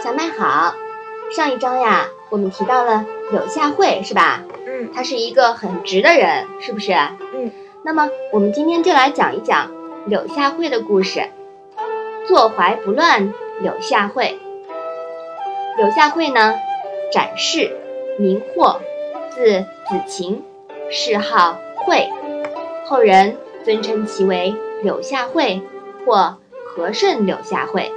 小麦好，上一章呀，我们提到了柳下惠，是吧？嗯他是一个很直的人，是不是？嗯。那么我们今天就来讲一讲柳下惠的故事。坐怀不乱，柳下惠。柳下惠呢，展示，名惑，字子晴，谥号惠，后人尊称其为柳下惠或和顺柳下惠。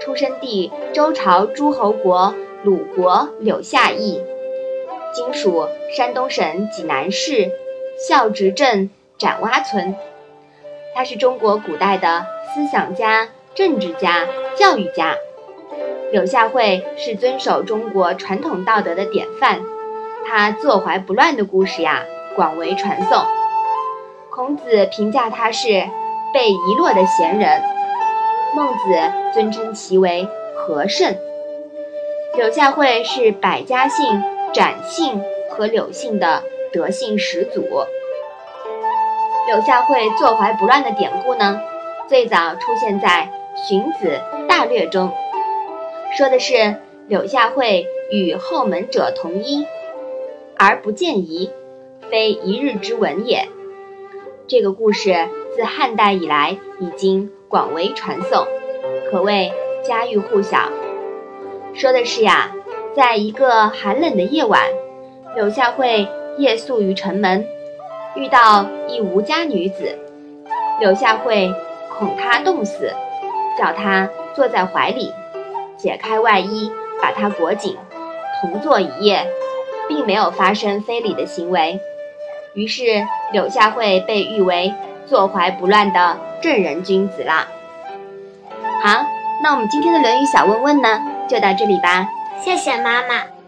出生地周朝诸侯国鲁国柳下邑，今属山东省济南市孝直镇展洼村。他是中国古代的思想家、政治家、教育家。柳下惠是遵守中国传统道德的典范，他坐怀不乱的故事呀广为传颂。孔子评价他是被遗落的贤人。孟子尊称其为和圣。柳下惠是百家姓展姓和柳姓的德姓始祖。柳下惠坐怀不乱的典故呢，最早出现在《荀子·大略》中，说的是柳下惠与后门者同衣，而不见疑，非一日之闻也。这个故事自汉代以来已经广为传颂，可谓家喻户晓。说的是呀，在一个寒冷的夜晚，柳下惠夜宿于城门，遇到一无家女子。柳下惠恐她冻死，叫她坐在怀里，解开外衣，把她裹紧，同坐一夜，并没有发生非礼的行为。于是柳下惠被誉为坐怀不乱的正人君子啦。好，那我们今天的《论语》小问问呢，就到这里吧。谢谢妈妈。